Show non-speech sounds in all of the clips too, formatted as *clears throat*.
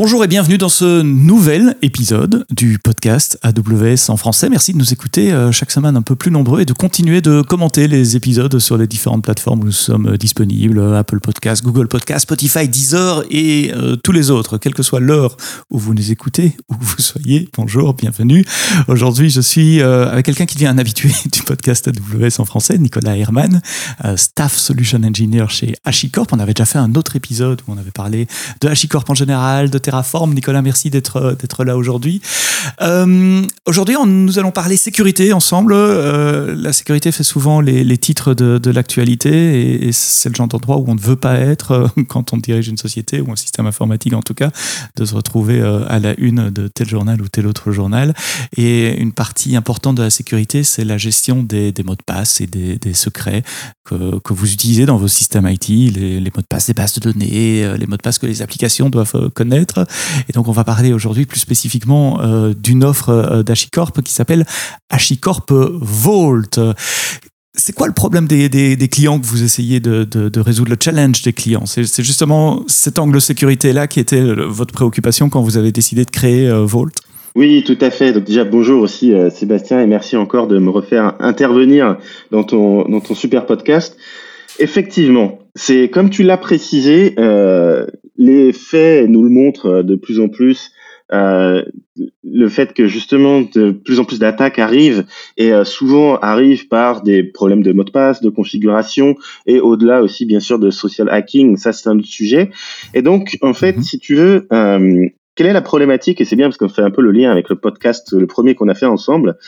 Bonjour et bienvenue dans ce nouvel épisode du podcast AWS en français. Merci de nous écouter euh, chaque semaine un peu plus nombreux et de continuer de commenter les épisodes sur les différentes plateformes où nous sommes disponibles, Apple Podcast, Google Podcast, Spotify, Deezer et euh, tous les autres, quelle que soit l'heure où vous nous écoutez, où vous soyez. Bonjour, bienvenue. Aujourd'hui, je suis euh, avec quelqu'un qui devient un habitué *laughs* du podcast AWS en français, Nicolas Herman, Staff Solution Engineer chez HashiCorp. On avait déjà fait un autre épisode où on avait parlé de HashiCorp en général, de Terraform. Nicolas, merci d'être euh, là aujourd'hui. Euh, aujourd'hui, nous allons parler sécurité ensemble. Euh, la sécurité fait souvent les, titres de, l'actualité et, c'est le genre d'endroit où on ne veut pas être *laughs* quand on dirige une société ou un système informatique en tout cas, de se retrouver à la une de tel journal ou tel autre journal. Et une partie importante de la sécurité, c'est la gestion des, mots de passe et des, secrets que, vous utilisez dans vos systèmes IT, les mots de passe des bases de données, les mots de passe que les applications doivent connaître et donc, on va parler aujourd'hui plus spécifiquement euh, d'une offre euh, d'HashiCorp qui s'appelle HashiCorp Vault. C'est quoi le problème des, clients que vous essayez de, résoudre, le challenge des clients? C'est justement cet angle sécurité-là qui était votre préoccupation quand vous avez décidé de créer euh, Vault? Oui, tout à fait. Donc déjà, bonjour aussi Sébastien et merci encore de me refaire intervenir dans ton super podcast. Effectivement, c'est comme tu l'as précisé, euh, les faits nous le montrent euh, de plus en plus. Euh, le fait que justement de plus en plus d'attaques arrivent et euh, souvent arrivent par des problèmes de mot de passe, de configuration et au-delà aussi bien sûr de social hacking, ça c'est un autre sujet. Et donc en fait, mhm. si tu veux, euh, quelle est la problématique Et c'est bien parce qu'on fait un peu le lien avec le podcast, le premier qu'on a fait ensemble.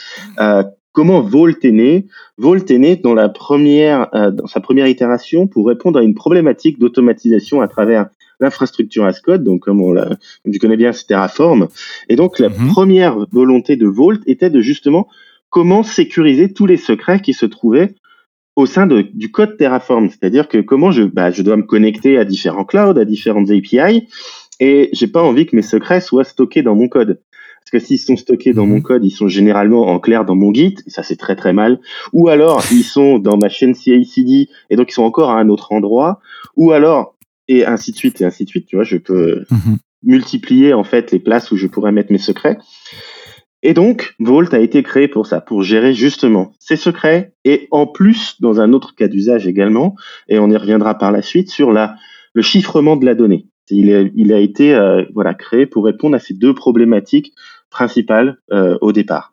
Comment Volt est né? Volt est né dans, la première, euh, dans sa première itération pour répondre à une problématique d'automatisation à travers l'infrastructure as code. Donc, comme, on tu connais bien, c'est Terraform. Et donc, la mhm. première volonté de Volt était de justement comment sécuriser tous les secrets qui se trouvaient au sein de, du code Terraform. C'est-à-dire que comment je, bah, je dois me connecter à différents clouds, à différentes API, et j'ai pas envie que mes secrets soient stockés dans mon code. Parce que s'ils sont stockés dans mon mhm. code, ils sont généralement en clair dans mon Git, et ça c'est très très mal. Ou alors ils sont dans ma chaîne CI/CD et donc ils sont encore à un autre endroit. Ou alors et ainsi de suite et ainsi de suite. Tu vois, je peux mhm. multiplier en fait les places où je pourrais mettre mes secrets. Et donc, Vault a été créé pour ça, pour gérer justement ces secrets et en plus, dans un autre cas d'usage également, et on y reviendra par la suite, sur la, le chiffrement de la donnée. Il, il a été euh, voilà, créé pour répondre à ces deux problématiques principales euh, au départ.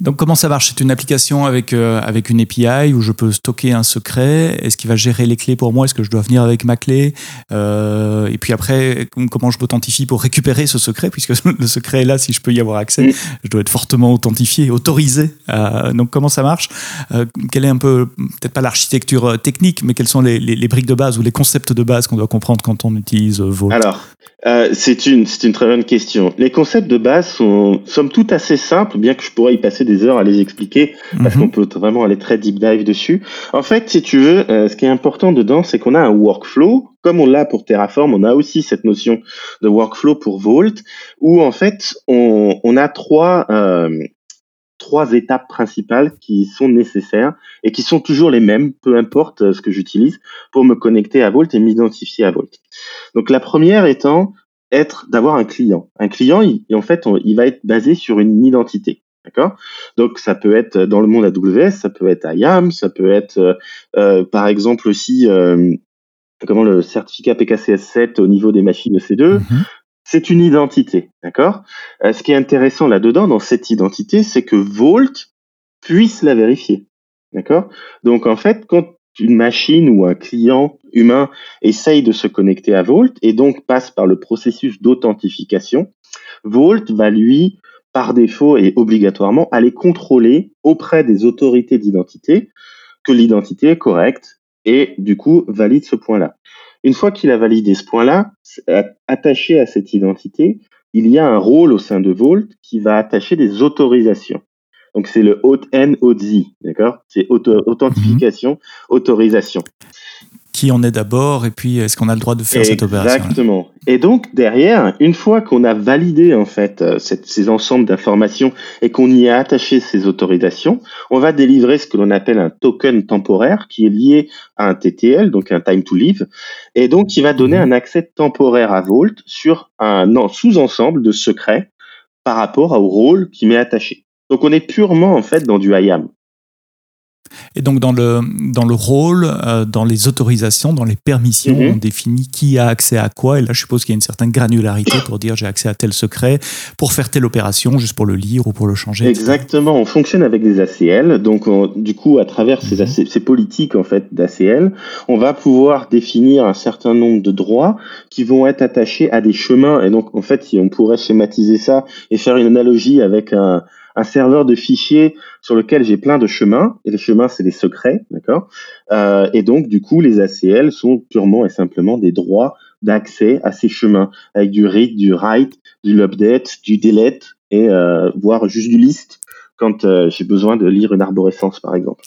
Donc comment ça marche? C'est une application avec, euh, avec une API où je peux stocker un secret? Est-ce qu'il va gérer les clés pour moi? Est-ce que je dois venir avec ma clé? Euh, Et puis après, comment je m'authentifie pour récupérer ce secret? Puisque *laughs* le secret est là, si je peux y avoir accès, je dois être fortement authentifié, autorisé. Euh, donc comment ça marche? Quelle est un peu, peut-être pas l'architecture technique, mais quels sont les, les, briques de base ou les concepts de base qu'on doit comprendre quand on utilise Vault? Alors, c'est une, une très bonne question. Les concepts de base sont, somme toute, assez simples, bien que je pourrais y passer des heures à les expliquer parce mhm. qu'on peut vraiment aller très deep dive dessus. En fait, si tu veux, euh, ce qui est important dedans, c'est qu'on a un workflow. Comme on l'a pour Terraform, on a aussi cette notion de workflow pour Vault, où en fait, on, on a trois, euh, trois étapes principales qui sont nécessaires et qui sont toujours les mêmes, peu importe euh, ce que j'utilise, pour me connecter à Vault et m'identifier à Vault. Donc la première étant être d'avoir un client. Un client, il, en fait, il va être basé sur une identité. D'accord? Donc ça peut être dans le monde AWS, ça peut être IAM, ça peut être euh, euh, par exemple aussi comment le certificat PKCS7 au niveau des machines EC2. Mhm. C'est une identité, d'accord? Ce qui est intéressant là-dedans, dans cette identité, c'est que Vault puisse la vérifier, d'accord? Donc en fait, quand une machine ou un client humain essaye de se connecter à Vault et donc passe par le processus d'authentification, Vault va lui par défaut et obligatoirement aller contrôler auprès des autorités d'identité que l'identité est correcte et du coup valide ce point-là. Une fois qu'il a validé ce point-là, attaché à cette identité, il y a un rôle au sein de Vault qui va attacher des autorisations. Donc c'est le N d'accord? C'est authentification, autorisation qui en est d'abord et puis est-ce qu'on a le droit de faire cette opération Exactement. Et donc derrière, une fois qu'on a validé en fait euh, ces ensembles d'informations et qu'on y a attaché ces autorisations, on va délivrer ce que l'on appelle un token temporaire qui est lié à un TTL, donc un time to live, et donc qui va donner mhm. un accès temporaire à Vault sur un sous-ensemble de secrets par rapport au rôle qui m'est attaché. Donc on est purement en fait dans du IAM. Et donc dans le, dans le rôle, euh, dans les autorisations, dans les permissions, mhm. on définit qui a accès à quoi. Et là, je suppose qu'il y a une certaine granularité pour dire j'ai accès à tel secret pour faire telle opération, juste pour le lire ou pour le changer. Exactement. On fonctionne avec des ACL. Donc du coup, à travers ces, mhm. ces politiques en fait d'ACL, on va pouvoir définir un certain nombre de droits qui vont être attachés à des chemins. Et donc en fait, si on pourrait schématiser ça et faire une analogie avec un un serveur de fichiers sur lequel j'ai plein de chemins, et les chemins, c'est des secrets, d'accord? Euh, Et donc, du coup, les ACL sont purement et simplement des droits d'accès à ces chemins, avec du read, du write, du update, du delete, et euh, voire juste du list quand euh, j'ai besoin de lire une arborescence, par exemple.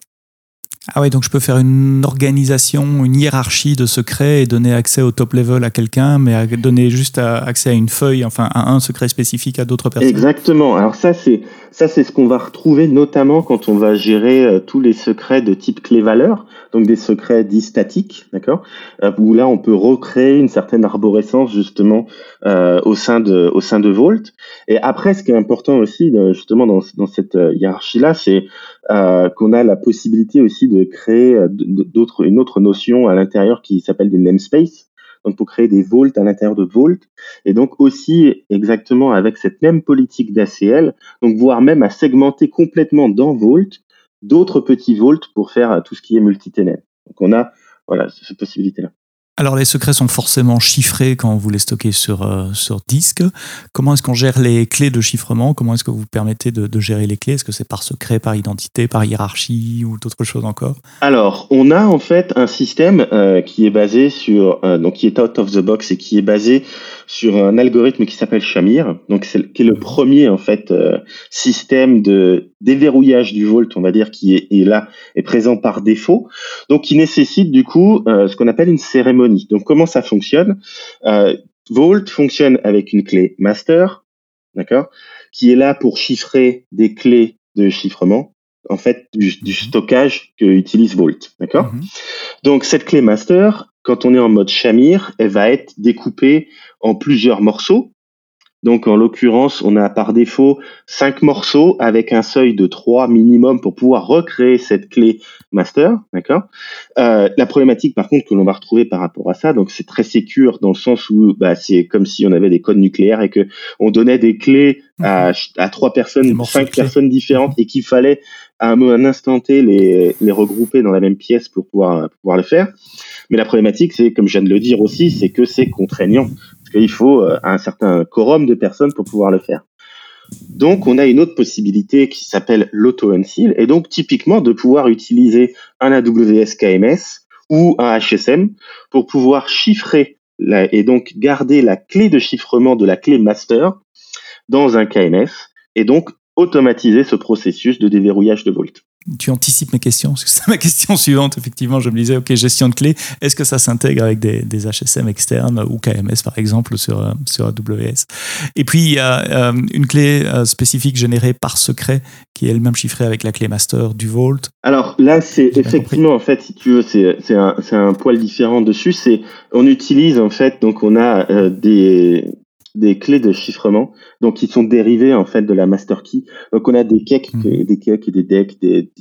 Ah oui, donc je peux faire une organisation, une hiérarchie de secrets et donner accès au top level à quelqu'un, mais donner juste accès à une feuille, enfin à un secret spécifique à d'autres personnes. Exactement. Alors ça, c'est ça, c'est ce qu'on va retrouver notamment quand on va gérer euh, tous les secrets de type clé-valeur, donc des secrets dits statiques, d'accord, euh, où là on peut recréer une certaine arborescence justement euh, au sein de au sein de Vault. Et après, ce qui est important aussi justement dans, dans cette hiérarchie-là, c'est qu'on a la possibilité aussi de créer d'autres une autre notion à l'intérieur qui s'appelle des namespaces donc pour créer des vaults à l'intérieur de Vault, et donc aussi exactement avec cette même politique d'ACL, donc voire même à segmenter complètement dans Vault d'autres petits vaults pour faire tout ce qui est multi-tenant. Donc on a voilà cette possibilité-là. Alors les secrets sont forcément chiffrés quand vous les stockez sur, euh, sur disque. Comment est-ce qu'on gère les clés de chiffrement? Comment est-ce que vous permettez de, gérer les clés? Est-ce que c'est par secret, par identité, par hiérarchie ou d'autres choses encore? Alors on a en fait un système euh, qui est basé sur, euh, donc qui est out of the box et qui est basé sur un algorithme qui s'appelle Shamir, donc c'est qui est le premier en fait euh, système de déverrouillage du Vault, on va dire, qui est, est là est présent par défaut, donc qui nécessite du coup ce qu'on appelle une cérémonie. Donc comment ça fonctionne? Euh, Vault fonctionne avec une clé master, d'accord, qui est là pour chiffrer des clés de chiffrement en fait du, du mhm. stockage que utilise Vault, d'accord? Mhm. Donc cette clé master, quand on est en mode Shamir, elle va être découpée en plusieurs morceaux. Donc en l'occurrence, on a par défaut cinq morceaux avec un seuil de trois minimum pour pouvoir recréer cette clé master, d'accord? Euh, la problématique par contre que l'on va retrouver par rapport à ça, donc c'est très sécure dans le sens où bah, c'est comme si on avait des codes nucléaires et que on donnait des clés à, à trois personnes, cinq personnes différentes et qu'il fallait à un, instant T les, les regrouper dans la même pièce pour pouvoir pouvoir le faire. Mais la problématique, c'est comme je viens de le dire aussi, c'est que c'est contraignant parce qu'il faut euh, un certain quorum de personnes pour pouvoir le faire. Donc, on a une autre possibilité qui s'appelle l'auto-unseal, et donc typiquement de pouvoir utiliser un AWS KMS ou un HSM pour pouvoir chiffrer et donc garder la clé de chiffrement de la clé master dans un KMS et donc automatiser ce processus de déverrouillage de Vault tu anticipes mes questions, parce que c'est *laughs* ma question suivante. Effectivement, je me disais, OK, gestion de clés, est-ce que ça s'intègre avec des, des, HSM externes ou KMS, par exemple, sur, euh, sur AWS Et puis, il y a euh, une clé euh, spécifique générée par secret qui est elle-même chiffrée avec la clé master du Vault. Alors là, c'est effectivement, en fait, si tu veux, c'est un, un poil différent dessus. C'est On utilise, en fait, donc on a des, des clés de chiffrement, donc qui sont dérivées en fait de la master key. Donc on a des cakes, mhm. des cakes et des decks, des,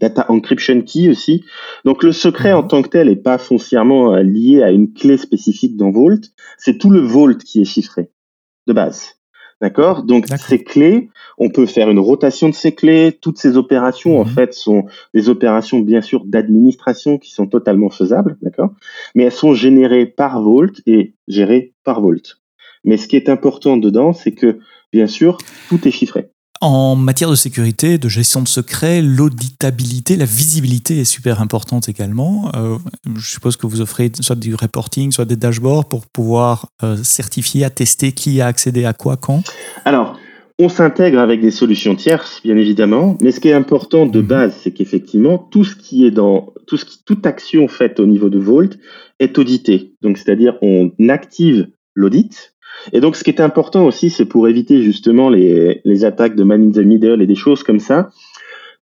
data encryption key aussi. Donc le secret en mhm. tant que tel est pas foncièrement euh, lié à une clé spécifique dans Vault, c'est tout le Vault qui est chiffré de base. D'accord? Donc ces clés, on peut faire une rotation de ces clés. Toutes ces opérations, en mhm. fait, sont des opérations, bien sûr, d'administration qui sont totalement faisables. D'accord? Mais elles sont générées par Vault et gérées par Vault. Mais ce qui est important dedans, c'est que, bien sûr, tout est chiffré. En matière de sécurité, de gestion de secret, l'auditabilité, la visibilité est super importante également. Euh, je suppose que vous offrez soit du reporting, soit des dashboards pour pouvoir euh, certifier, attester qui a accédé à quoi, quand? Alors, On s'intègre avec des solutions tierces, bien évidemment, mais ce qui est important de mhm. base, c'est qu'effectivement, tout ce qui est dans tout ce qui, toute action faite au niveau de Vault est audité. Donc, c'est-à-dire, on active l'audit. Et donc, ce qui est important aussi, c'est pour éviter justement les, les attaques de man in the middle et des choses comme ça.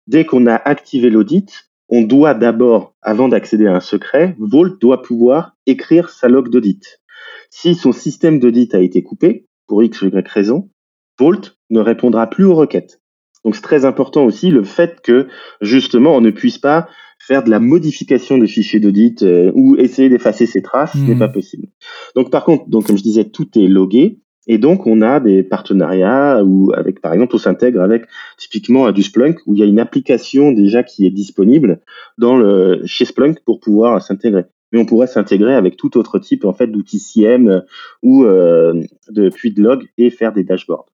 Dès qu'on a activé l'audit, on doit d'abord, avant d'accéder à un secret, Vault doit pouvoir écrire sa log d'audit. Si son système d'audit a été coupé, pour X ou Y raison, Vault ne répondra plus aux requêtes. Donc c'est très important aussi le fait que justement on ne puisse pas faire de la modification des fichiers d'audit euh, ou essayer d'effacer ses traces, ce n'est mmh. pas possible. Donc par contre, donc comme je disais, tout est logué. Et donc, on a des partenariats où, avec, par exemple, on s'intègre avec typiquement à du Splunk où il y a une application déjà qui est disponible dans le, chez Splunk pour pouvoir s'intégrer. Mais on pourrait s'intégrer avec tout autre type en fait d'outils CM ou euh, de puits de log et faire des dashboards.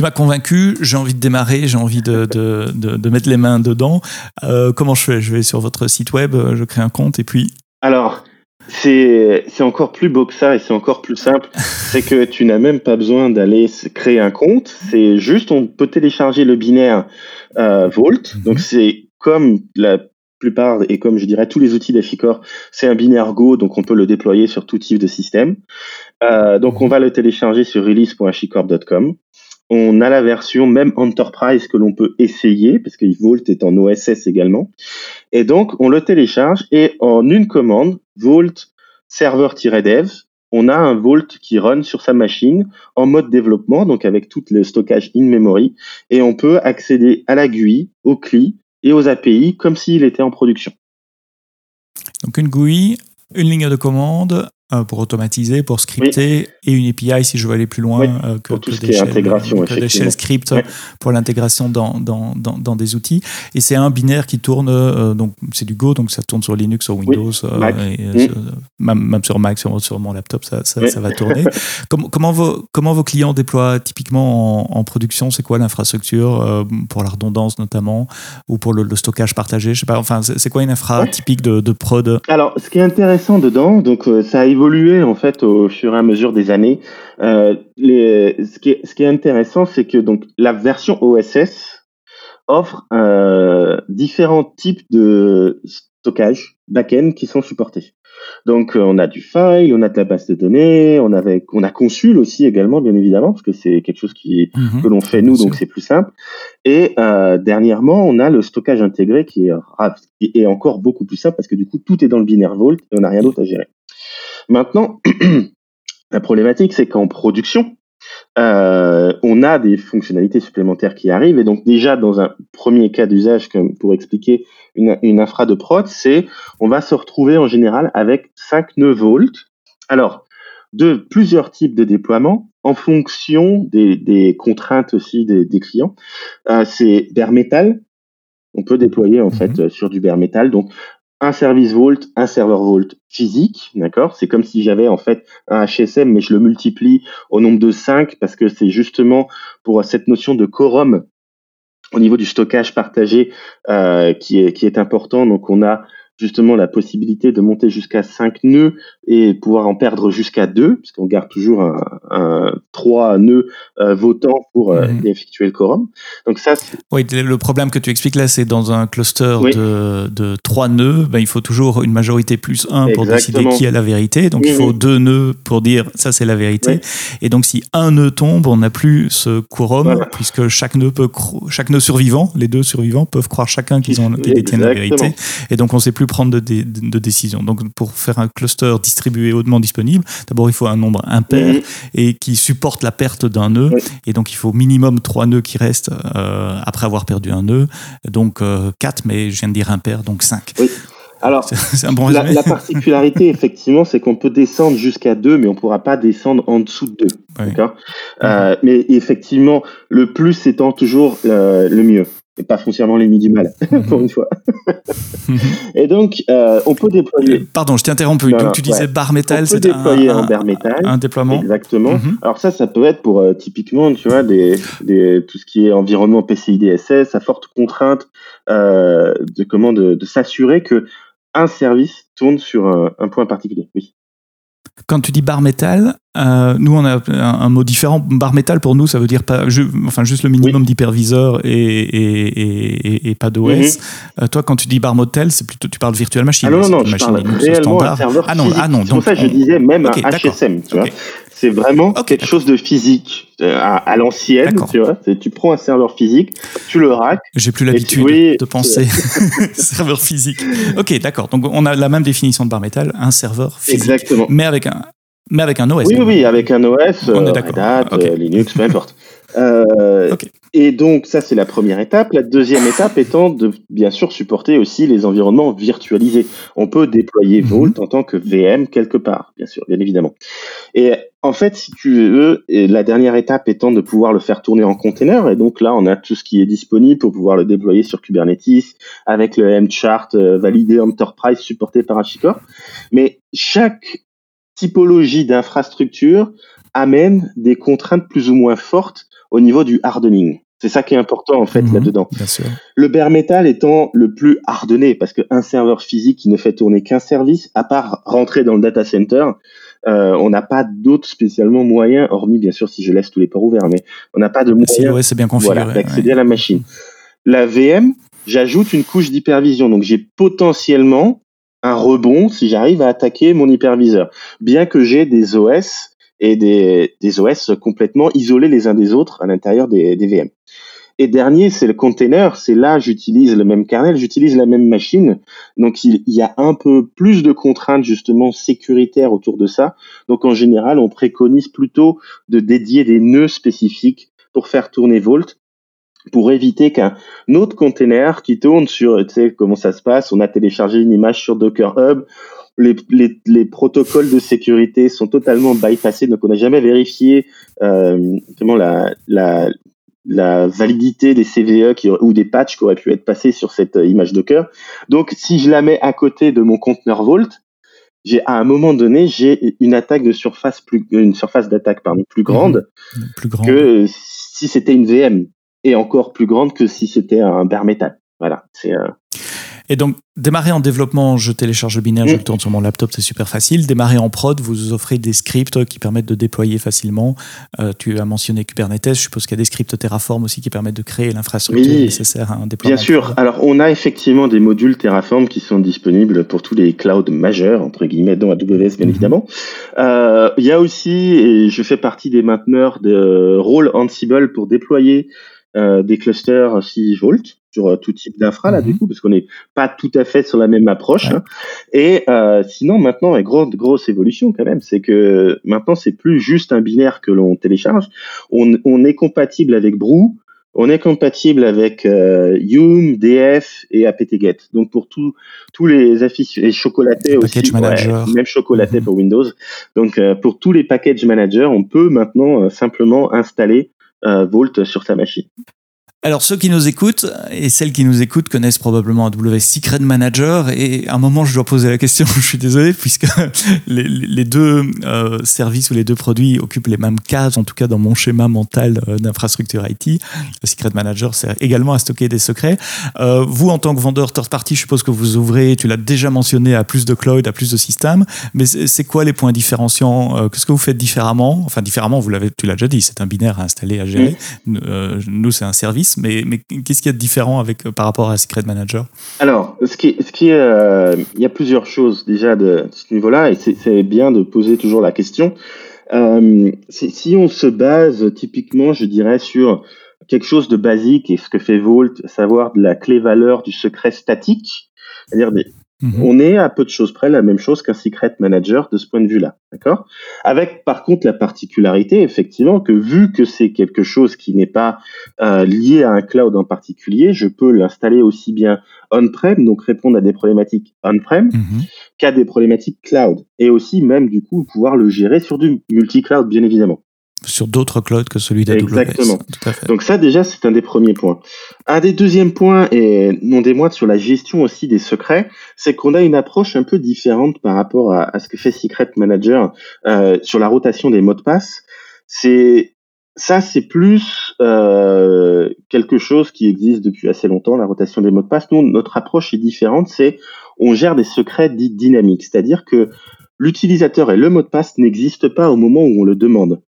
Tu m'as convaincu, j'ai envie de démarrer, j'ai envie de, de, de, mettre les mains dedans. Euh, comment je fais? Je vais sur votre site web, je crée un compte et puis. Alors, c'est encore plus beau que ça et c'est encore plus simple. *laughs* c'est que tu n'as même pas besoin d'aller créer un compte. C'est juste, on peut télécharger le binaire euh, Vault. Mhm. Donc c'est comme la plupart et comme je dirais tous les outils d'Afficor, c'est un binaire Go, donc on peut le déployer sur tout type de système. Euh, donc on va le télécharger sur release.achicorp.com. On a la version même Enterprise que l'on peut essayer, parce que Vault est en OSS également. Et donc, on le télécharge et en une commande, Vault server-dev, on a un Vault qui run sur sa machine en mode développement, donc avec tout le stockage in-memory, et on peut accéder à la GUI, aux CLI et aux API comme s'il était en production. Donc une GUI, une ligne de commande, pour automatiser, pour scripter, et une API si je veux aller plus loin euh, que, pour tout ce qui est intégration, que des shells script pour l'intégration dans, dans, dans, des outils. Et c'est un binaire qui tourne, euh, donc c'est du Go, donc ça tourne sur Linux, sur Windows, et, mm. même, sur Mac, sur, sur mon laptop, ça, ça, va tourner. *laughs* comment, comment, vos, comment vos clients déploient typiquement en, production? C'est quoi l'infrastructure pour la redondance notamment, ou pour le, stockage partagé? Je sais pas, enfin, c'est quoi une infra typique de, de prod? Alors, ce qui est intéressant dedans, donc ça évolué en fait au fur et à mesure des années. Euh, les, ce, qui est, ce qui est intéressant, c'est que donc la version OSS offre euh, différents types de stockage back-end qui sont supportés. Donc euh, on a du file, on a de la base de données, on avait on a Consul aussi également bien évidemment parce que c'est quelque chose qui mhm. que l'on fait nous donc c'est plus simple. Et euh, dernièrement on a le stockage intégré qui est, qui est encore beaucoup plus simple parce que du coup tout est dans le binaire Vault et on n'a rien d'autre à gérer. Maintenant, *clears throat* la problématique, c'est qu'en production, euh, on a des fonctionnalités supplémentaires qui arrivent. Et donc déjà, dans un premier cas d'usage, pour expliquer une, une, infra de prod, c'est on va se retrouver en général avec 5 nœuds volts. Alors, de plusieurs types de déploiements en fonction des, contraintes aussi des, clients. Euh, c'est bare metal. On peut déployer en mhm. fait sur du bare metal. Donc un service Vault, un serveur Vault physique, d'accord? C'est comme si j'avais en fait un HSM, mais je le multiplie au nombre de 5 parce que c'est justement pour cette notion de quorum au niveau du stockage partagé euh, qui, est, qui est important. Donc on a justement la possibilité de monter jusqu'à 5 nœuds et pouvoir en perdre jusqu'à 2, puisqu'on garde toujours un, un 3 nœuds euh, votants pour euh, mhm. effectuer le quorum. Donc ça, oui, le problème que tu expliques là, c'est dans un cluster de, de 3 nœuds, ben, il faut toujours une majorité plus 1 pour décider qui a la vérité. Donc il faut 2 nœuds pour dire ça c'est la vérité. Et donc si un nœud tombe, on n'a plus ce quorum, puisque chaque nœud, peut chaque nœud survivant, les deux survivants peuvent croire chacun qu'ils détiennent la vérité. Et donc on ne sait plus prendre de, de, décisions. Donc, pour faire un cluster distribué hautement disponible, d'abord, il faut un nombre impair mhm. et qui supporte la perte d'un nœud. Et donc, il faut minimum trois nœuds qui restent euh, après avoir perdu un nœud. Donc, euh, quatre, mais je viens de dire impair, donc cinq. Alors, *laughs* un bon la, la, particularité, *laughs* effectivement, c'est qu'on peut descendre jusqu'à deux, mais on ne pourra pas descendre en dessous de 2. D'accord? Euh, Mais effectivement, le plus étant toujours le mieux et pas foncièrement l'ennemi du mal, *laughs* pour une fois. *laughs* et donc, euh, on peut déployer. Euh, pardon, je t'ai interrompu. donc, tu disais bar metal, c'est déployer un, bar metal. Un déploiement. Exactement. Mhm. Alors, ça, ça peut être pour euh, typiquement, tu vois, des, des, tout ce qui est environnement PCI DSS, à forte contrainte de comment de, de s'assurer que un service tourne sur un, un point particulier. Oui. Quand tu dis bar métal, euh, nous on a un, mot différent. Bar métal pour nous, ça veut dire pas, enfin juste le minimum d'hyperviseur et, et, et, pas d'OS. Mhm. Euh, toi, quand tu dis bar motel, c'est plutôt tu parles virtual machine. Ah non non, non je parle réellement standard. un serveur ah non, ah non. C'est pour ça que je disais même un HSM. Tu vois c'est vraiment quelque chose de physique euh, à, l'ancienne, tu vois. Tu prends un serveur physique, tu le racks. J'ai plus l'habitude de penser *laughs* serveur physique. Ok, d'accord. Donc on a la même définition de bar metal, un serveur physique. Exactement. Mais avec un, mais avec un OS. Oui, oui, avec un OS, on est euh, euh, Linux, peu importe. Euh, et donc, ça, c'est la première étape. La deuxième étape étant de, bien sûr, supporter aussi les environnements virtualisés. On peut déployer mhm. Vault en tant que VM quelque part, bien sûr, bien évidemment. Et en fait, si tu veux, la dernière étape étant de pouvoir le faire tourner en container. Et donc là, on a tout ce qui est disponible pour pouvoir le déployer sur Kubernetes avec le M-Chart validé Enterprise supporté par HashiCorp. Mais chaque typologie d'infrastructure amène des contraintes plus ou moins fortes au niveau du hardening. C'est ça qui est important en fait mhm, là-dedans. Le bare metal étant le plus hardené parce qu'un serveur physique qui ne fait tourner qu'un service, à part rentrer dans le data center, euh, on n'a pas d'autres spécialement moyens, hormis bien sûr si je laisse tous les ports ouverts, mais on n'a pas de moyens c'est bien configuré, d'accéder à la machine. La VM, j'ajoute une couche d'hypervision, donc j'ai potentiellement un rebond si j'arrive à attaquer mon hyperviseur. Bien que j'ai des OS et des, OS complètement isolés les uns des autres à l'intérieur des, VM. Et dernier, c'est le container. C'est là, j'utilise le même kernel, j'utilise la même machine. Donc, il, y a un peu plus de contraintes justement sécuritaires autour de ça. Donc, en général, on préconise plutôt de dédier des nœuds spécifiques pour faire tourner Volt pour éviter qu'un autre container qui tourne sur, tu sais comment ça se passe, on a téléchargé une image sur Docker Hub, les, les, les protocoles de sécurité sont totalement bypassés, donc on n'a jamais vérifié euh, la, la, la validité des CVE qui, ou des patchs qui auraient pu être passés sur cette euh, image Docker. Donc si je la mets à côté de mon conteneur Vault, j'ai à un moment donné j'ai une attaque de surface plus une surface d'attaque pardon plus grande, mmh. plus grande que si c'était une VM et encore plus grande que si c'était un bare metal. Voilà, c'est. Euh... Et donc, démarrer en développement, je télécharge le binaire, je le tourne sur mon laptop, c'est super facile. Démarrer en prod, vous offrez des scripts qui permettent de déployer facilement. Euh, tu as mentionné Kubernetes, je suppose qu'il y a des scripts Terraform aussi qui permettent de créer l'infrastructure nécessaire à un déploiement. Bien sûr. Alors, on a effectivement des modules Terraform qui sont disponibles pour tous les clouds majeurs, entre guillemets, dont AWS, bien mhm. évidemment. Euh, il y a aussi, et je fais partie des mainteneurs de rôle Ansible pour déployer euh, des clusters 6 volts sur euh, tout type d'infra là du mhm. coup parce qu'on n'est pas tout à fait sur la même approche hein. et euh, sinon maintenant une grande grosse évolution quand même c'est que maintenant c'est plus juste un binaire que l'on télécharge on, on, est compatible avec Brew on est compatible avec euh, Yum, DF et apt-get. Donc pour tous tous les affiches et chocolatés aussi, même chocolaté mhm. pour Windows. Donc euh, pour tous les package managers, on peut maintenant simplement installer euh, Volt sur sa machine. Alors ceux qui nous écoutent et celles qui nous écoutent connaissent probablement AWS Secret Manager et à un moment je dois poser la question, *laughs* je suis désolé puisque *laughs* les, deux euh, services ou les deux produits occupent les mêmes cases en tout cas dans mon schéma mental euh, d'infrastructure IT. Secret Manager sert également à stocker des secrets. Euh, vous en tant que vendeur third party, je suppose que vous ouvrez, tu l'as déjà mentionné, à plus de cloud, à plus de systèmes, mais c'est quoi les points différenciants Qu'est-ce que vous faites différemment? Enfin différemment, vous l'avez, tu l'as déjà dit, c'est un binaire à installer, à gérer. nous c'est un service mais, qu'est-ce qu'il y a de différent avec, euh, par rapport à Secret Manager? Alors, ce qui, ce qui euh, il y a plusieurs choses déjà de, ce niveau-là, et c'est bien de poser toujours la question. Euh, si on se base typiquement, je dirais, sur quelque chose de basique et ce que fait Vault, savoir de la clé-valeur du secret statique, c'est-à-dire des, Mhm. On est à peu de choses près la même chose qu'un secret manager de ce point de vue-là, d'accord? Avec par contre la particularité, effectivement, que vu que c'est quelque chose qui n'est pas euh, lié à un cloud en particulier, je peux l'installer aussi bien on-prem, donc répondre à des problématiques on-prem, mhm. qu'à des problématiques cloud, et aussi même du coup pouvoir le gérer sur du multi-cloud, bien évidemment sur d'autres clouds que celui d'AWS. Exactement. Donc ça déjà c'est un des premiers points. Un des deuxièmes points et non des moindres sur la gestion aussi des secrets, c'est qu'on a une approche un peu différente par rapport à, ce que fait Secret Manager euh, sur la rotation des mots de passe. C'est ça, c'est plus euh, quelque chose qui existe depuis assez longtemps, la rotation des mots de passe. Nous, notre approche est différente, c'est on gère des secrets dits dynamiques, c'est-à-dire que l'utilisateur et le mot de passe n'existent pas au moment où on le demande.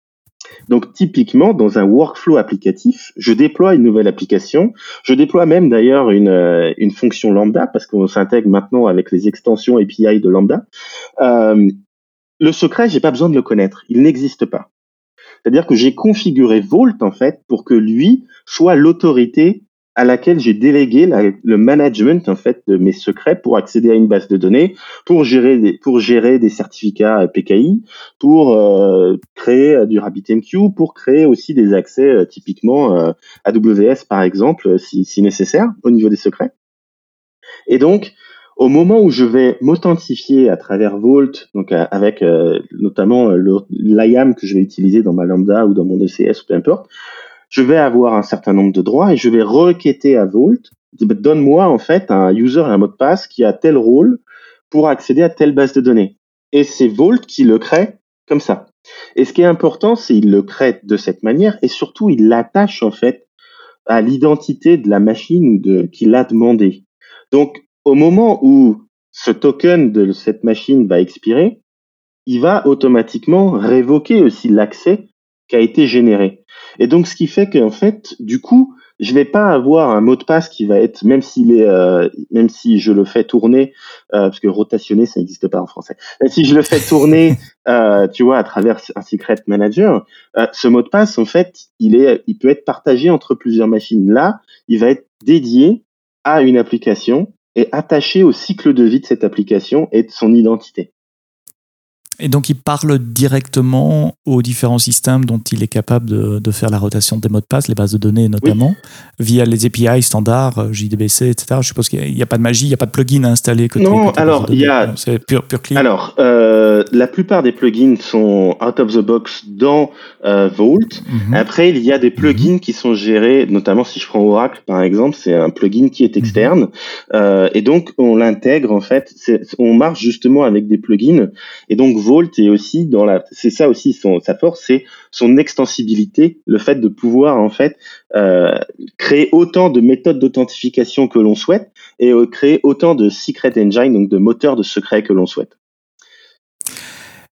Donc typiquement, dans un workflow applicatif, je déploie une nouvelle application. Je déploie même d'ailleurs une, euh, une fonction lambda parce qu'on s'intègre maintenant avec les extensions API de lambda. Euh, le secret, j'ai pas besoin de le connaître. Il n'existe pas. C'est-à-dire que j'ai configuré Vault en fait pour que lui soit l'autorité à laquelle j'ai délégué le management en fait de mes secrets pour accéder à une base de données, pour gérer des, pour gérer des certificats PKI, pour euh, créer euh, du RabbitMQ, pour créer aussi des accès euh, typiquement AWS par exemple si, si nécessaire au niveau des secrets. Et donc au moment où je vais m'authentifier à travers Vault, donc avec notamment l'IAM que je vais utiliser dans ma Lambda ou dans mon ECS ou peu importe, je vais avoir un certain nombre de droits et je vais requêter à Vault, donne-moi en fait un user et un mot de passe qui a tel rôle pour accéder à telle base de données. Et c'est Vault qui le crée comme ça. Et ce qui est important, c'est qu'il le crée de cette manière et surtout il l'attache en fait à l'identité de la machine de qu'il a demandé. Donc au moment où ce token de cette machine va expirer, il va automatiquement révoquer aussi l'accès qui a été généré. Et donc, ce qui fait qu'en fait, du coup, je vais pas avoir un mot de passe qui va être, même s'il est, euh, même si je le fais tourner, euh, parce que rotationner, ça n'existe pas en français. Même si je le fais tourner, *laughs* euh, tu vois, à travers un secret manager, ce mot de passe, en fait, il est, il peut être partagé entre plusieurs machines. Là, il va être dédié à une application et attaché au cycle de vie de cette application et de son identité. Et donc, il parle directement aux différents systèmes dont il est capable de, de faire la rotation des mots de passe, les bases de données notamment, via les API standards, euh, JDBC, etc. Je suppose qu'il n'y a, pas de magie, il n'y a pas de plugin à installer. non, alors, il y a. C'est pur, pur clean. Alors, euh, la plupart des plugins sont out of the box dans euh, Vault. Mhm. Après, il y a des plugins mhm. qui sont gérés, notamment si je prends Oracle par exemple, c'est un plugin qui est mhm. externe. euh, et donc, on l'intègre en fait. On marche justement avec des plugins. Et donc, Vault est aussi dans la, c'est ça aussi son, sa force, c'est son extensibilité, le fait de pouvoir en fait euh, créer autant de méthodes d'authentification que l'on souhaite et euh, créer autant de secret engine, donc de moteurs de secret que l'on souhaite.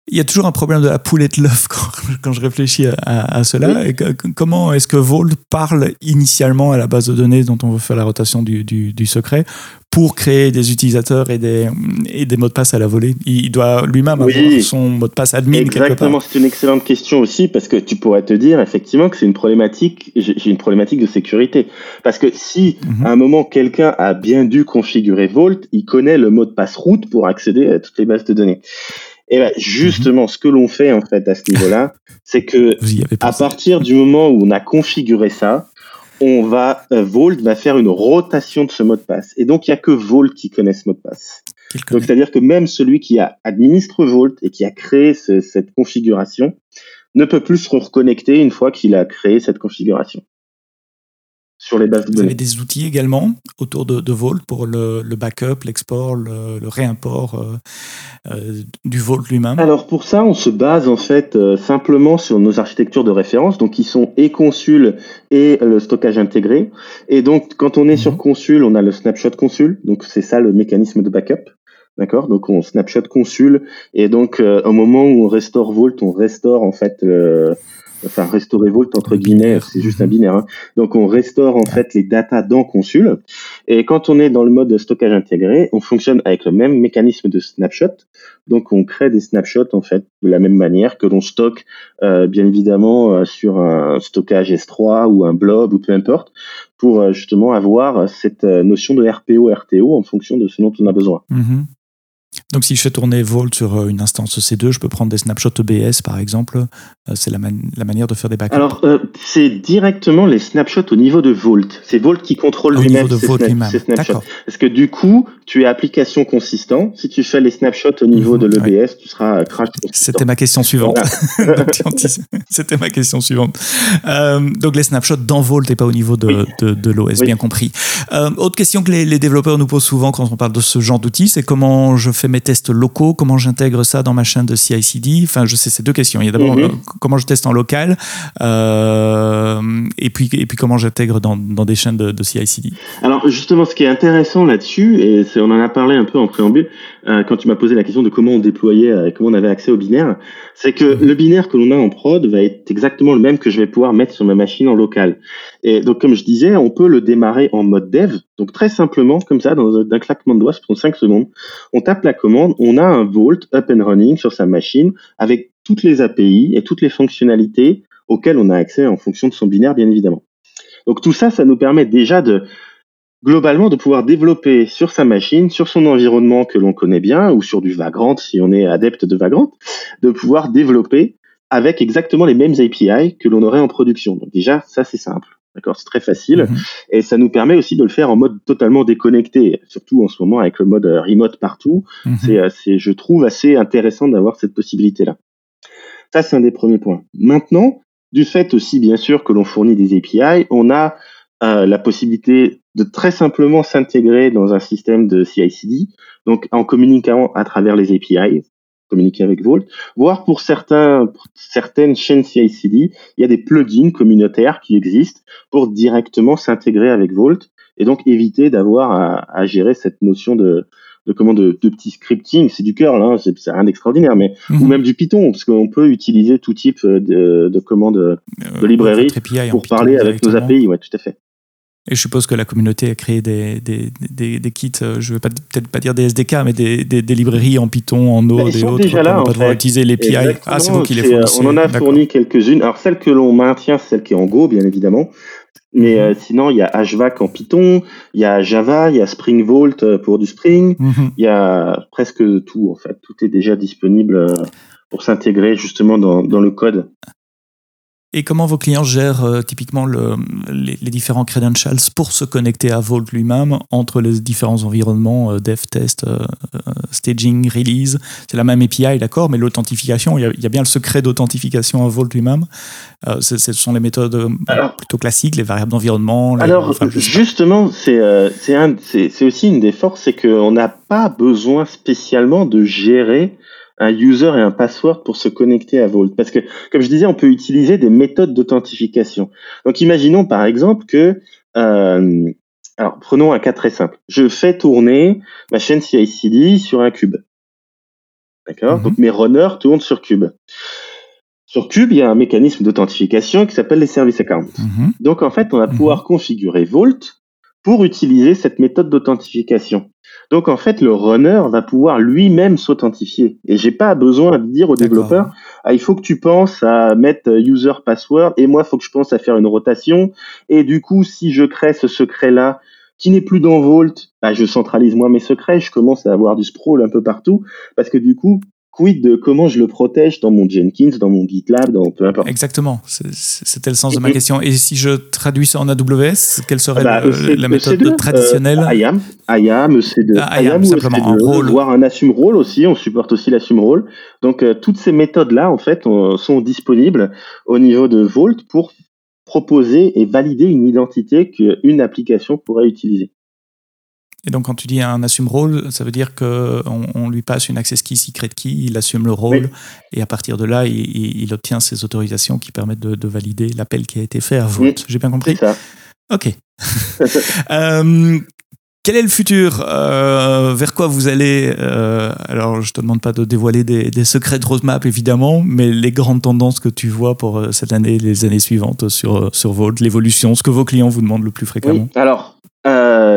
Il y a toujours un problème de la poulette l'œuf *laughs* quand, quand, je réfléchis à, à, cela. Et comment est-ce que Vault parle initialement à la base de données dont on veut faire la rotation du, du, du secret pour créer des utilisateurs et des, et des mots de passe à la volée Il doit lui-même avoir son mot de passe admin Exactement, c'est une excellente question aussi parce que tu pourrais te dire effectivement que c'est une problématique, j'ai une problématique de sécurité. Parce que si mhm. à un moment quelqu'un a bien dû configurer Vault, il connaît le mot de passe route pour accéder à toutes les bases de données. Et ben justement, ce que l'on fait en fait à ce niveau-là, c'est que à partir du moment où on a configuré ça, on va euh, Vault va faire une rotation de ce mot de passe. Et donc il y a que Vault qui connaît ce mot de passe. Donc c'est-à-dire que même celui qui a administre Vault et qui a créé cette configuration ne peut plus se reconnecter une fois qu'il a créé cette configuration sur les bases de données. Vous avez des outils également autour de, de Vault pour le, backup, l'export, le, réimport euh, euh, du Vault lui-même? Alors pour ça, on se base en fait euh, simplement sur nos architectures de référence, donc qui sont et Consul et le stockage intégré. Et donc quand on est sur mhm. Consul, on a le snapshot Consul, donc c'est ça le mécanisme de backup. D'accord? Donc on snapshot Consul et donc au moment où on restaure Vault, on restaure en fait enfin restaurer Vault entre guillemets, c'est juste un binaire. Hein. Donc on restaure en fait les datas dans Consul. Et quand on est dans le mode stockage intégré, on fonctionne avec le même mécanisme de snapshot. Donc on crée des snapshots en fait de la même manière que l'on stocke euh, bien évidemment euh, sur un stockage S3 ou un blob ou peu importe pour euh, justement avoir cette notion de RPO RTO en fonction de ce dont on a besoin. Mm-hmm. Donc si je fais tourner Vault sur euh, une instance C2, je peux prendre des snapshots EBS par exemple. Euh, c'est la, la, manière de faire des backups. Alors euh, c'est directement les snapshots au niveau de Vault. C'est Vault qui contrôle lui-même ces, snapshots. Parce que du coup, tu es application consistant. Si tu fais les snapshots au niveau de l'EBS, tu seras crash C'était ma question suivante. *laughs* C'était ma question suivante. donc les snapshots dans Vault et pas au niveau de, de, l'OS, bien compris. autre question que les, les développeurs nous posent souvent quand on parle de ce genre d'outils, c'est comment je fais mes tests locaux, comment j'intègre ça dans ma chaîne de CI/CD. Enfin, je sais, c'est deux questions. Il y a d'abord Mhm. comment je teste en local, euh, et puis et puis comment j'intègre dans, dans des chaînes de, de CI/CD. Alors justement, ce qui est intéressant là-dessus, et on en a parlé un peu en préambule, euh, quand tu m'as posé la question de comment on déployait, euh, comment on avait accès au binaire, c'est que le binaire que l'on a en prod va être exactement le même que je vais pouvoir mettre sur ma machine en local. Et donc comme je disais, on peut le démarrer en mode dev, donc très simplement comme ça, d'un claquement de doigts, ça prend 5 secondes. On tape la commande, on a un Vault up and running sur sa machine avec toutes les API et toutes les fonctionnalités auxquelles on a accès en fonction de son binaire, bien évidemment. Donc tout ça, ça nous permet déjà de globalement de pouvoir développer sur sa machine, sur son environnement que l'on connaît bien, ou sur du Vagrant si on est adepte de Vagrant, de pouvoir développer avec exactement les mêmes API que l'on aurait en production. Donc déjà, ça c'est simple. D'accord, c'est très facile Mhm. et ça nous permet aussi de le faire en mode totalement déconnecté, surtout en ce moment avec le mode euh, remote partout. Mhm. C'est, euh, c'est, je trouve assez intéressant d'avoir cette possibilité-là. Ça, c'est un des premiers points. Maintenant, du fait aussi, bien sûr, que l'on fournit des API, on a la possibilité de très simplement s'intégrer dans un système de CI/CD, donc en communiquant à travers les API, communiquer avec Vault, voire pour certains, pour certaines chaînes CI/CD, il y a des plugins communautaires qui existent pour directement s'intégrer avec Vault et donc éviter d'avoir à, à gérer cette notion de, de comment de, de petit scripting. C'est du curl, hein, c'est rien d'extraordinaire, mais ou Mhm. même du Python, parce qu'on peut utiliser tout type euh, de, de commandes Euh, de librairie pour Python parler avec nos. API. Ouais, tout à fait. Et je suppose que la communauté a créé des, des, des, des kits, euh, je ne vais peut-être pas dire des SDK, mais des, des, des librairies en Python, en Node Bah, et autres. déjà là, pour fait. utiliser les API. Ah, c'est vous qui les euh, fournissez. On en a fourni quelques-unes. Alors, celle que l'on maintient, c'est celle qui est en Go, bien évidemment. Mais Mhm. euh, sinon, il y a HVAC en Python, il y a Java, il y a Spring Vault euh, pour du Spring, Mhm. il y a presque tout, en fait. Tout est déjà disponible pour s'intégrer justement dans, dans le code. Et comment vos clients gèrent euh, typiquement le, les, les différents credentials pour se connecter à Vault lui-même entre les différents environnements, euh, dev, test, euh, euh, staging, release? C'est la même API, d'accord, mais l'authentification, il y, a, il y a bien le secret d'authentification à Vault lui-même. Euh, ce sont les méthodes euh, Alors- plutôt classiques, les variables d'environnement. Alors, enfin, justement, c'est euh, un- aussi une des forces, c'est qu'on n'a pas besoin spécialement de gérer un user et un password pour se connecter à Vault. Parce que, comme je disais, on peut utiliser des méthodes d'authentification. Donc, imaginons par exemple que, euh, alors prenons un cas très simple. Je fais tourner ma chaîne CI/CD sur un cube. D'accord? Mhm. Donc, mes runners tournent sur cube. Sur cube, il y a un mécanisme d'authentification qui s'appelle les service accounts. Mhm. Donc en fait, on va Mhm. pouvoir configurer Vault pour utiliser cette méthode d'authentification. Donc en fait, le runner va pouvoir lui-même s'authentifier. Et j'ai pas besoin de dire au développeur, ah, il faut que tu penses à mettre euh, user password et moi, il faut que je pense à faire une rotation. Et du coup, si je crée ce secret-là qui n'est plus dans Vault, bah, je centralise moi mes secrets, je commence à avoir du sprawl un peu partout parce que du coup, quid de comment je le protège dans mon Jenkins, dans mon GitLab, dans peu importe. Exactement, c'était le sens de ma question. Et si je traduis ça en AWS, quelle serait Bah, le- EC- la méthode EC2, traditionnelle euh, IAM, IAM, EC2, Ah, IAM, ou simplement, EC2, un rôle. voire un assume rôle aussi, on supporte aussi l'assume rôle. Donc euh, toutes ces méthodes-là, en fait, on- sont disponibles au niveau de Vault pour proposer et valider une identité qu'une application pourrait utiliser. Et donc, quand tu dis un assume rôle, ça veut dire qu'on on lui passe une access key, secret key, il assume le rôle, Oui. et à partir de là, il, il- il obtient ces autorisations qui permettent de, de valider l'appel qui a été fait à Vault. Oui. J'ai bien compris? ça. Ok. *laughs* Euh, quel est le futur? Euh, Vers quoi vous allez? Euh, Alors, je te demande pas de dévoiler des, des secrets de roadmap, évidemment, mais les grandes tendances que tu vois pour cette année et les années suivantes sur, sur Vault, l'évolution, ce que vos clients vous demandent le plus fréquemment. Oui. Alors,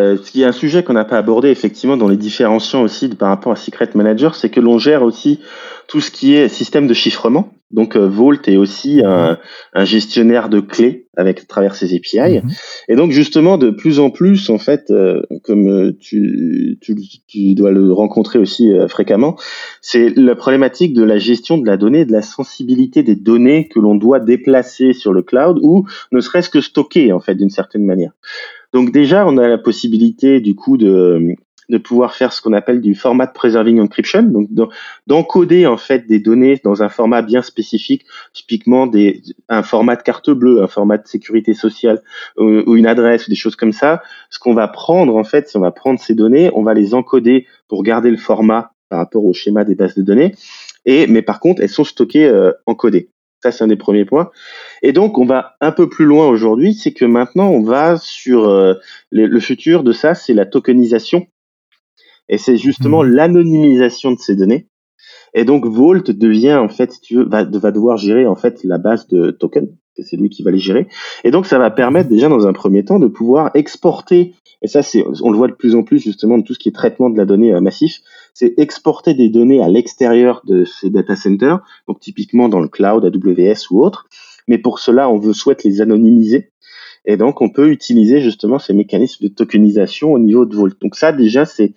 euh, ce qui est un sujet qu'on n'a pas abordé effectivement dans les différenciants aussi par rapport à Secret Manager, c'est que l'on gère aussi tout ce qui est système de chiffrement. Donc euh, Vault est aussi un, un gestionnaire de clés avec à travers ses API. Mhm. Et donc justement de plus en plus en fait, euh, comme tu, tu, tu dois le rencontrer aussi euh, fréquemment, c'est la problématique de la gestion de la donnée, de la sensibilité des données que l'on doit déplacer sur le cloud ou ne serait-ce que stocker en fait d'une certaine manière. Donc déjà, on a la possibilité du coup de, pouvoir faire ce qu'on appelle du format preserving encryption, donc d'en- d'encoder en fait des données dans un format bien spécifique, typiquement un format de carte bleue, un format de sécurité sociale ou, une adresse ou des choses comme ça. Ce qu'on va prendre en fait, si on va prendre ces données, on va les encoder pour garder le format par rapport au schéma des bases de données. Et mais par contre, elles sont stockées encodées. Ça, c'est un des premiers points. Et donc, on va un peu plus loin aujourd'hui, c'est que maintenant, on va sur le futur de ça, c'est la tokenisation. Et c'est justement mmh. l'anonymisation de ces données. Et donc Vault devient en fait, si tu veux, va, va devoir gérer en fait la base de tokens. C'est lui qui va les gérer. Et donc ça va permettre déjà dans un premier temps de pouvoir exporter. Et ça, c'est, on le voit de plus en plus justement de tout ce qui est traitement de la donnée euh, massif. C'est exporter des données à l'extérieur de ces data centers. Donc typiquement dans le cloud, AWS ou autre. Mais pour cela, on veut souhaite les anonymiser. Et donc, on peut utiliser justement ces mécanismes de tokenisation au niveau de Vault. Donc ça, déjà, c'est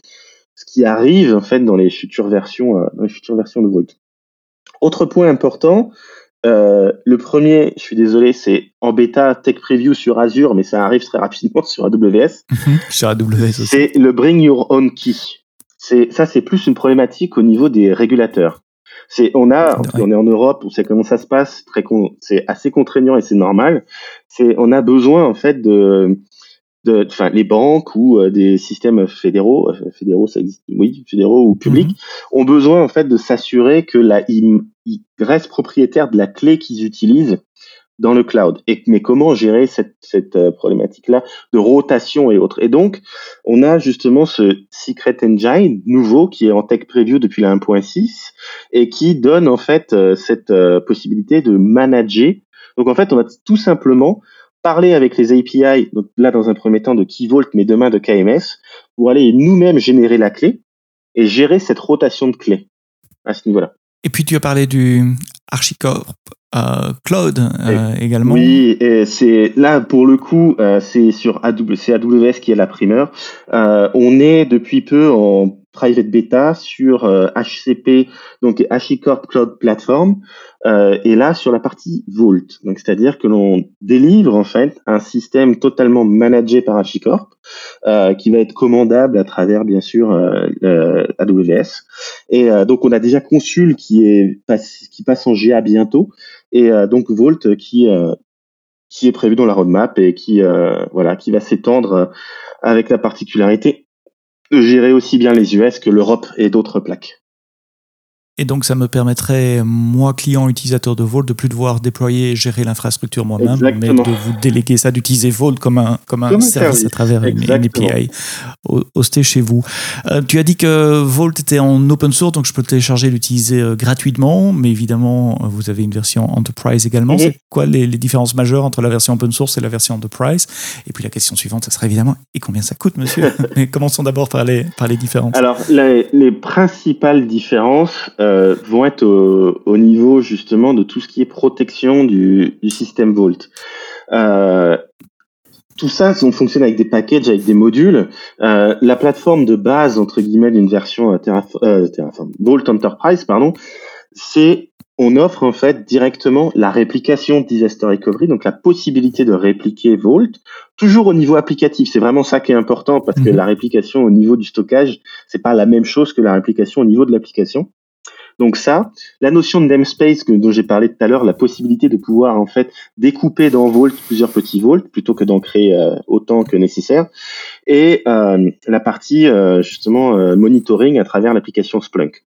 ce qui arrive en fait dans les futures versions, euh, dans les futures versions de Vault. Autre point important, euh, le premier, je suis désolé, c'est en bêta tech preview sur Azure, mais ça arrive très rapidement *laughs* sur AWS. Sur AWS aussi. C'est le bring your own key. C'est ça, c'est plus une problématique au niveau des régulateurs. C'est on a, on est en Europe, on sait comment ça se passe, très c'est assez contraignant et c'est normal. C'est on a besoin en fait de de, enfin, les banques ou euh, des systèmes fédéraux, euh, fédéraux, ça existe, oui, fédéraux ou publics, mhm. ont besoin en fait de s'assurer que la, ils, restent propriétaires de la clé qu'ils utilisent dans le cloud. Et mais comment gérer cette, cette euh, problématique-là de rotation et autres? Et donc, on a justement ce Secret Engine nouveau qui est en tech preview depuis la 1.6 et qui donne en fait cette possibilité de manager. Donc en fait, on va tout simplement parler avec les API, donc là dans un premier temps de KeyVault, mais demain de KMS, pour aller nous-mêmes générer la clé et gérer cette rotation de clés à ce niveau-là. Et puis tu as parlé du HashiCorp euh, Cloud euh, également. Oui, c'est là pour le coup, euh, c'est sur AWS, AWS qui est la primeur. on est depuis peu en private beta sur HCP, donc HashiCorp Cloud Platform, et là sur la partie Vault. Donc c'est-à-dire que l'on délivre en fait un système totalement managé par HashiCorp, qui va être commandable à travers bien sûr AWS. Et donc on a déjà Consul qui est qui passe en GA bientôt et euh, donc Volt qui euh, qui est prévu dans la roadmap et qui euh, voilà qui va s'étendre avec la particularité gérer aussi bien les US que l'Europe et d'autres plaques. Et donc, ça me permettrait, moi, client utilisateur de Vault, de plus devoir déployer et gérer l'infrastructure moi-même, mais de vous déléguer ça, d'utiliser Vault comme un, comme un, service, à travers une, API hosté chez vous. Euh, tu as dit que Vault était en open source, donc je peux le télécharger, l'utiliser euh, gratuitement, mais évidemment, vous avez une version Enterprise également. C'est quoi les, différences majeures entre la version open source et la version Enterprise? Et puis la question suivante, ça serait évidemment, et combien ça coûte, monsieur? *laughs* Mais commençons d'abord par les, par les différences. Alors, les, les principales différences, euh, euh, vont être au, niveau justement de tout ce qui est protection du, système Vault. Euh, tout ça, on fonctionne avec des packages, avec des modules. Euh, la plateforme de base entre guillemets d'une version Terraform, Vault Enterprise, pardon, c'est on offre en fait directement la réplication Disaster Recovery, donc la possibilité de répliquer Vault, toujours au niveau applicatif. C'est vraiment ça qui est important parce que mhm. la réplication au niveau du stockage, c'est pas la même chose que la réplication au niveau de l'application. Donc ça, la notion de namespace que, dont j'ai parlé tout à l'heure, la possibilité de pouvoir en fait découper dans Vault plusieurs petits Vault plutôt que d'en créer euh, autant que nécessaire, et euh, la partie euh, justement monitoring à travers l'application Splunk.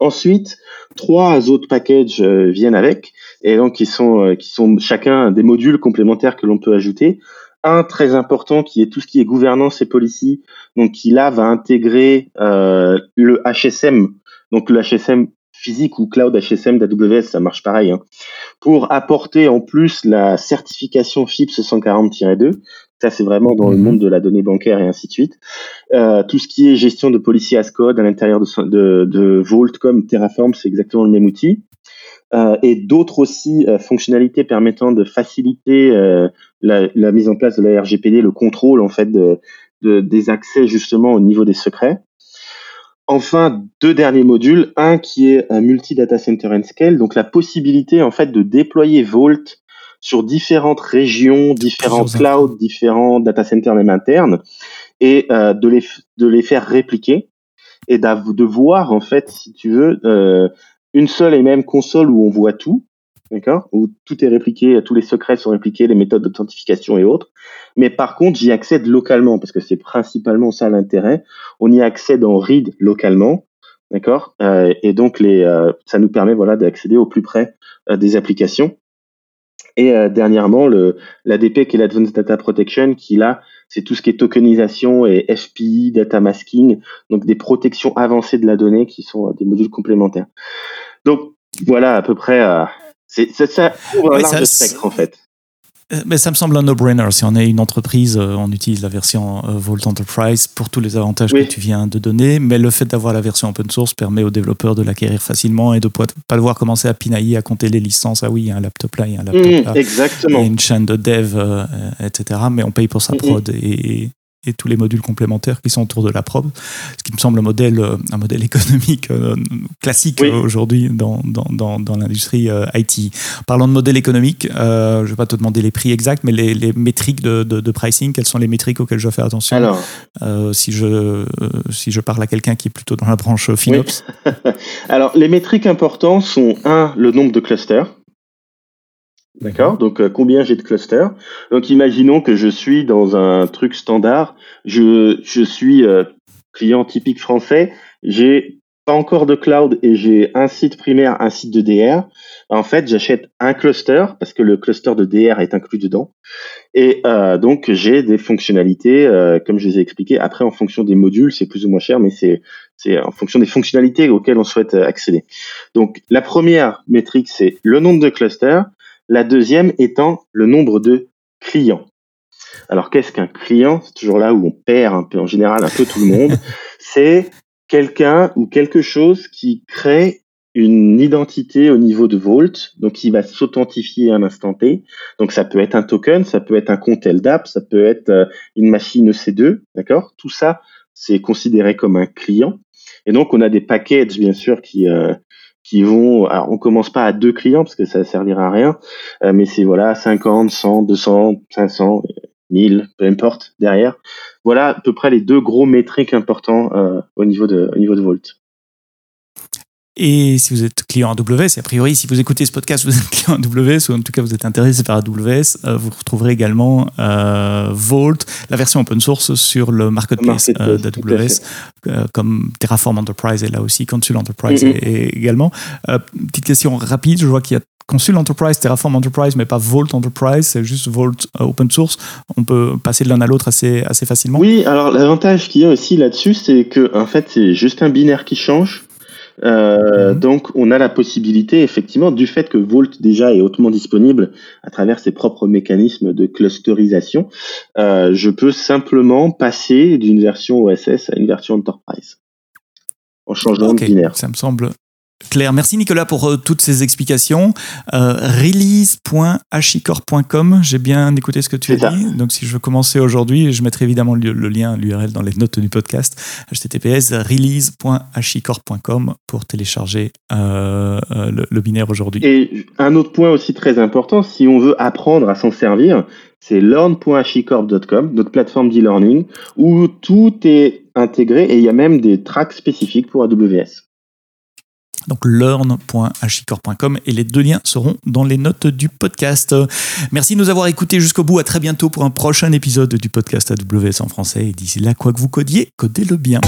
Ensuite, trois autres packages viennent avec, et donc qui sont qui sont chacun des modules complémentaires que l'on peut ajouter un très important qui est tout ce qui est gouvernance et policy, donc qui là va intégrer le HSM donc le HSM physique ou cloud HSM d'AWS, ça marche pareil. Hein. Pour apporter en plus la certification FIPS 140-2, ça c'est vraiment dans le mhm. monde de la donnée bancaire et ainsi de suite. Euh, tout ce qui est gestion de policy as code à l'intérieur de, de, Vault comme Terraform, c'est exactement le même outil. Euh, et d'autres aussi euh, fonctionnalités permettant de faciliter la, la, mise en place de la RGPD, le contrôle en fait de, de, des accès justement au niveau des secrets. Enfin, deux derniers modules. Un qui est un multi-data center and scale, donc la possibilité en fait de déployer Vault sur différentes régions, différents clouds, différents data centers même internes, et euh, de, les, de les faire répliquer et de voir en fait, si tu veux, euh, une seule et même console où on voit tout, d'accord, où tout est répliqué, tous les secrets sont répliqués, les méthodes d'authentification et autres. Mais par contre, j'y accède localement parce que c'est principalement ça l'intérêt. On y accède en read localement d'accord Et donc les, ça nous permet voilà d'accéder au plus près des applications. Et dernièrement, le l'ADP qui est l'Advanced Data Protection, qui là, c'est tout ce qui est tokenisation et FPI, data masking, donc des protections avancées de la donnée qui sont des modules complémentaires. Donc voilà à peu près. C'est ça, ça ouvre un large spectre en fait. Euh, mais ça me semble un no-brainer. Si on est une entreprise, euh, on utilise la version euh, Vault Enterprise pour tous les avantages que tu viens de donner. Mais le fait d'avoir la version open source permet aux développeurs de l'acquérir facilement et de ne pas devoir commencer à pinailler, à compter les licences. Ah oui, il y a un laptop là, il y a un laptop mmh, là. Exactement. Il y a une chaîne de dev, etc. Mais on paye pour sa mmh, mmh. prod. Et, et tous les modules complémentaires qui sont autour de la prod, ce qui me semble un modèle, euh, un modèle *laughs* économique euh, classique aujourd'hui dans, dans, dans, l'industrie euh, IT. Parlons de modèle économique, je ne vais pas te demander les prix exacts, mais les, les métriques de, de, pricing, quelles sont les métriques auxquelles je fais attention Alors, si, je, si je parle à quelqu'un qui est plutôt dans la branche FinOps *laughs* Alors, les métriques importantes sont, un, le nombre de clusters. D'accord Donc, euh, combien j'ai de clusters? Donc, imaginons que je suis dans un truc standard. Je, je suis euh, client typique français. J'ai pas encore de cloud et j'ai un site primaire, un site de DR. En fait, j'achète un cluster parce que le cluster de DR est inclus dedans. Et euh, donc, j'ai des fonctionnalités, comme je les ai expliquées. Après, en fonction des modules, c'est plus ou moins cher, mais c'est c'est en fonction des fonctionnalités auxquelles on souhaite accéder. Donc, la première métrique, c'est le nombre de clusters. La deuxième étant le nombre de clients. Alors qu'est-ce qu'un client? C'est toujours là où on perd un peu en général un peu tout le monde. *laughs* C'est quelqu'un ou quelque chose qui crée une identité au niveau de Vault, donc qui va s'authentifier à un instant T. Donc ça peut être un token, ça peut être un compte LDAP, ça peut être euh, une machine EC2, d'accord? Tout ça, c'est considéré comme un client. Et donc on a des packages bien sûr qui euh, qui vont, alors on commence pas à deux clients parce que ça servira à rien, euh, mais c'est voilà 50, 100, 200, 500, 1000, peu importe derrière. Voilà à peu près les deux gros métriques importants euh, au niveau de au niveau de Volt. Et si vous êtes client AWS, et a priori, si vous écoutez ce podcast, vous êtes *laughs* client AWS, ou en tout cas vous êtes intéressé par AWS, euh, vous retrouverez également euh, Vault, la version open source sur le marketplace, euh, d'AWS, comme Terraform Enterprise est là aussi, Consul Enterprise mm-hmm. également. petite question rapide, je vois qu'il y a Consul Enterprise, Terraform Enterprise, mais pas Vault Enterprise, c'est juste Vault Open Source. On peut passer de l'un à l'autre assez, assez facilement. Oui, alors l'avantage qu'il y a aussi là-dessus, c'est que en fait, c'est juste un binaire qui change. Euh, mhm. Donc, on a la possibilité, effectivement, du fait que Vault déjà est hautement disponible à travers ses propres mécanismes de clusterisation, euh, je peux simplement passer d'une version OSS à une version Enterprise en changeant de binaire. Ça me semble Claire, merci Nicolas pour euh, toutes ces explications. Euh, j'ai bien écouté ce que tu as dit. Donc si je veux commencer aujourd'hui, je mettrai évidemment le, lien, l'URL dans les notes du podcast. https release.hachycore.com pour télécharger euh, le, binaire aujourd'hui. Et un autre point aussi très important, si on veut apprendre à s'en servir, c'est learn.hachycorp.com, notre plateforme d'e-learning, où tout est intégré et il y a même des tracks spécifiques pour AWS donc learn.hicor.com et les deux liens seront dans les notes du podcast. Merci de nous avoir écoutés jusqu'au bout. À très bientôt pour un prochain épisode du podcast AWS en français. Et d'ici là, quoi que vous codiez, codez-le bien.